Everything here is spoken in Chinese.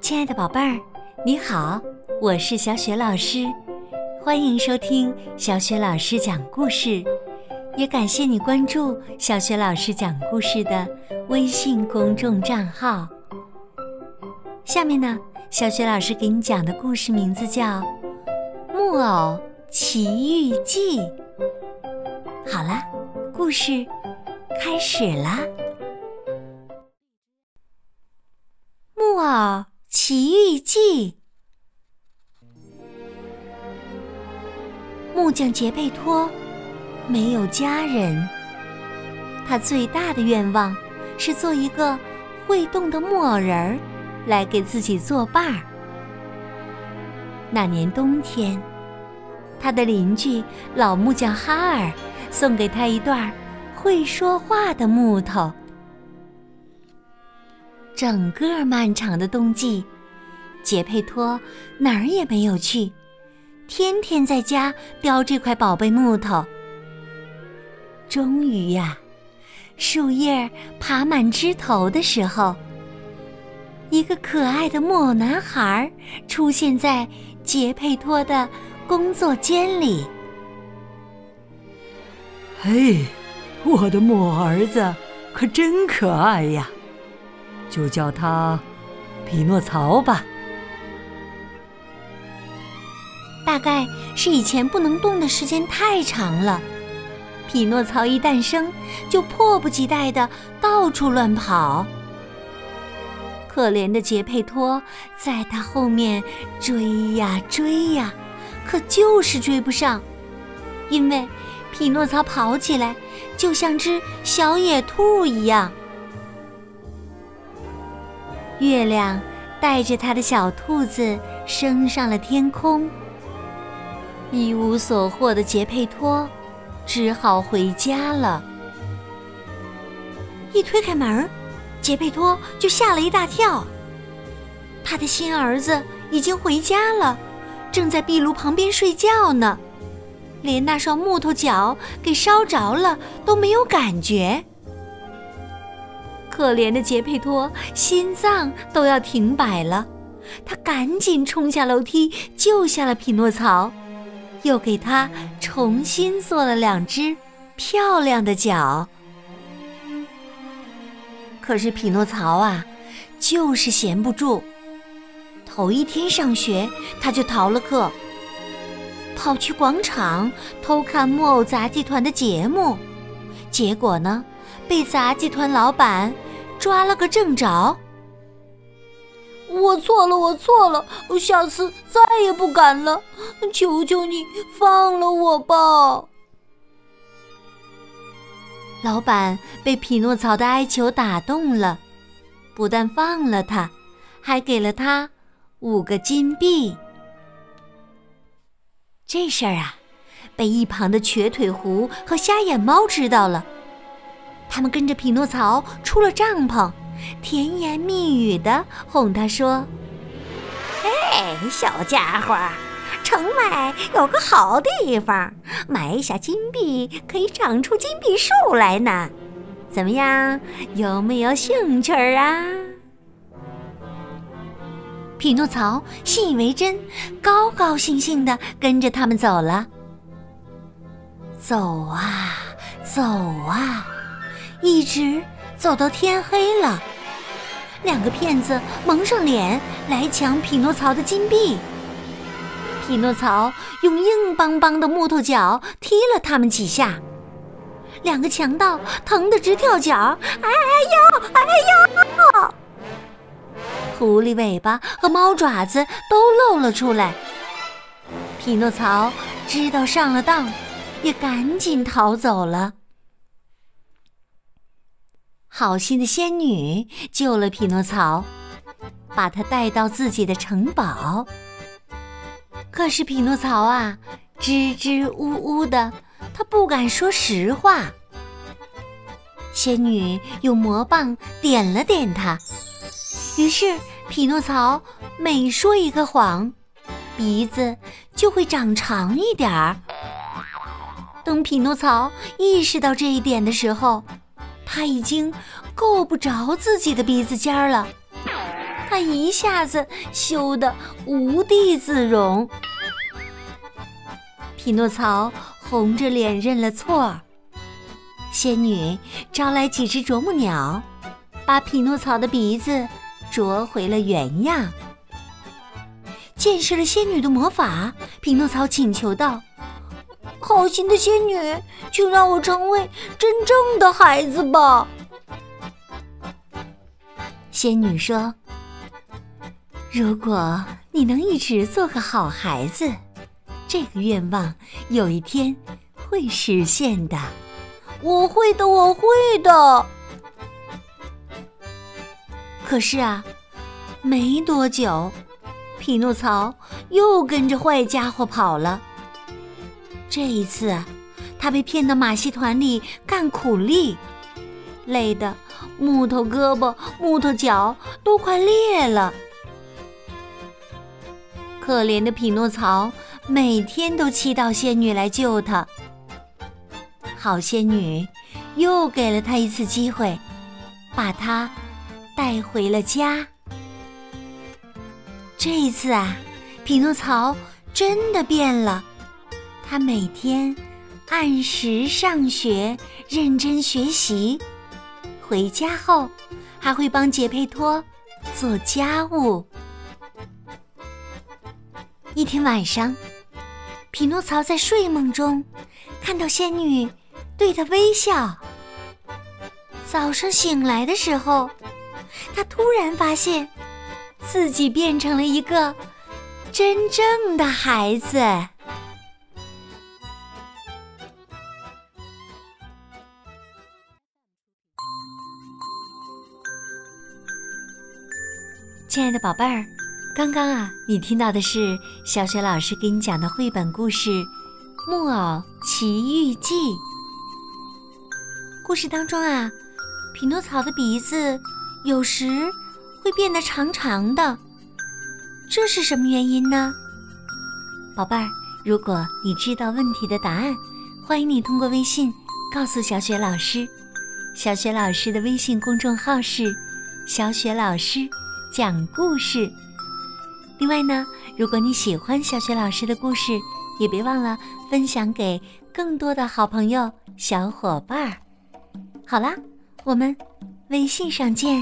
亲爱的宝贝儿，你好，我是小雪老师，欢迎收听小雪老师讲故事，也感谢你关注小雪老师讲故事的微信公众账号。下面呢，小雪老师给你讲的故事名字叫《木偶奇遇记》。好啦，故事开始啦，《木偶奇遇记》。木匠杰贝托没有家人，他最大的愿望是做一个会动的木偶人儿，来给自己作伴儿。那年冬天，他的邻居老木匠哈尔送给他一段会说话的木头。整个漫长的冬季，杰佩托哪儿也没有去。天天在家雕这块宝贝木头。终于呀，树叶爬满枝头的时候，一个可爱的木偶男孩出现在杰佩托的工作间里。嘿，我的木偶儿子可真可爱呀，就叫他匹诺曹吧。大概是以前不能动的时间太长了，匹诺曹一诞生就迫不及待的到处乱跑。可怜的杰佩托在他后面追呀追呀，可就是追不上，因为匹诺曹跑起来就像只小野兔一样。月亮带着他的小兔子升上了天空。一无所获的杰佩托，只好回家了。一推开门，杰佩托就吓了一大跳。他的新儿子已经回家了，正在壁炉旁边睡觉呢，连那双木头脚给烧着了都没有感觉。可怜的杰佩托心脏都要停摆了，他赶紧冲下楼梯救下了匹诺曹。又给他重新做了两只漂亮的脚。可是匹诺曹啊，就是闲不住。头一天上学，他就逃了课，跑去广场偷看木偶杂技团的节目，结果呢，被杂技团老板抓了个正着。我错了，我错了，我下次再也不敢了。求求你放了我吧！老板被匹诺曹的哀求打动了，不但放了他，还给了他五个金币。这事儿啊，被一旁的瘸腿狐和瞎眼猫知道了，他们跟着匹诺曹出了帐篷。甜言蜜语的哄他说：“哎，小家伙，城外有个好地方，埋下金币可以长出金币树来呢。怎么样，有没有兴趣啊？”匹诺曹信以为真，高高兴兴的跟着他们走了。走啊走啊，一直走到天黑了。两个骗子蒙上脸来抢匹诺曹的金币，匹诺曹用硬邦邦的木头脚踢了他们几下，两个强盗疼得直跳脚，哎呦哎呦！狐狸尾巴和猫爪子都露了出来。匹诺曹知道上了当，也赶紧逃走了。好心的仙女救了匹诺曹，把他带到自己的城堡。可是匹诺曹啊，支支吾吾的，他不敢说实话。仙女用魔棒点了点他，于是匹诺曹每说一个谎，鼻子就会长长一点儿。等匹诺曹意识到这一点的时候，他已经够不着自己的鼻子尖儿了。他一下子羞得无地自容。匹诺曹红着脸认了错。仙女招来几只啄木鸟，把匹诺曹的鼻子啄回了原样。见识了仙女的魔法，匹诺曹请求道：“好心的仙女，请让我成为真正的孩子吧。”仙女说：“如果你能一直做个好孩子，这个愿望有一天会实现的。”我会的，我会的。可是啊，没多久，匹诺曹又跟着坏家伙跑了。这一次，他被骗到马戏团里干苦力，累得木头胳膊、木头脚都快裂了。可怜的匹诺曹每天都祈祷仙女来救他。好仙女又给了他一次机会，把他带回了家。这一次啊，匹诺曹真的变了。他每天按时上学，认真学习，回家后还会帮杰佩托做家务。一天晚上，匹诺曹在睡梦中看到仙女。对他微笑。早上醒来的时候，他突然发现自己变成了一个真正的孩子。亲爱的宝贝儿，刚刚啊，你听到的是小雪老师给你讲的绘本故事《木偶奇遇记》。故事当中啊，匹诺曹的鼻子有时会变得长长的，这是什么原因呢？宝贝儿，如果你知道问题的答案，欢迎你通过微信告诉小雪老师。小雪老师的微信公众号是“小雪老师讲故事”。另外呢，如果你喜欢小雪老师的故事，也别忘了分享给更多的好朋友、小伙伴儿。好啦，我们微信上见。